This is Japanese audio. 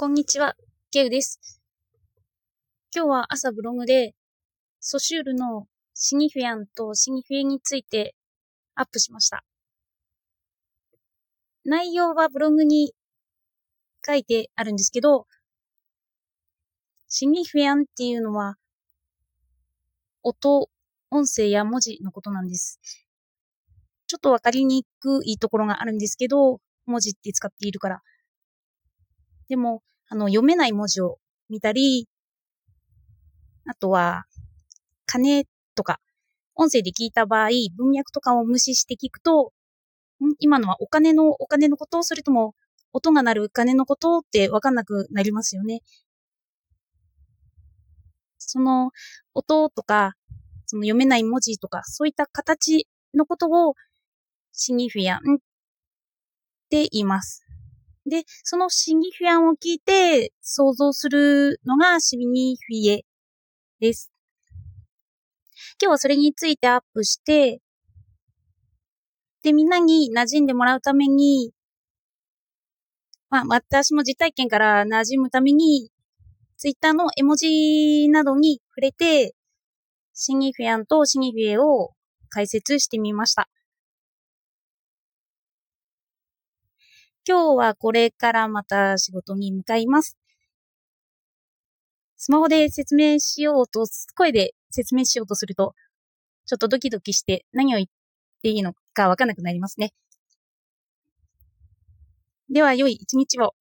こんにちは、ケウです。今日は朝ブログで、ソシュールのシニフィアンとシニフィエについてアップしました。内容はブログに書いてあるんですけど、シニフィアンっていうのは、音、音声や文字のことなんです。ちょっとわかりにくいところがあるんですけど、文字って使っているから。でも、あの、読めない文字を見たり、あとは、金とか、音声で聞いた場合、文脈とかを無視して聞くと、今のはお金のお金のことそれとも音が鳴る金のことってわかんなくなりますよね。その音とか、その読めない文字とか、そういった形のことをシニフィアンって言います。で、そのシニフィアンを聞いて想像するのがシミニフィエです。今日はそれについてアップして、で、みんなに馴染んでもらうために、まあ、私も実体験から馴染むために、ツイッターの絵文字などに触れて、シニフィアンとシニフィエを解説してみました。今日はこれからまた仕事に向かいます。スマホで説明しようと、声で説明しようとすると、ちょっとドキドキして何を言っていいのかわかんなくなりますね。では、良い一日を。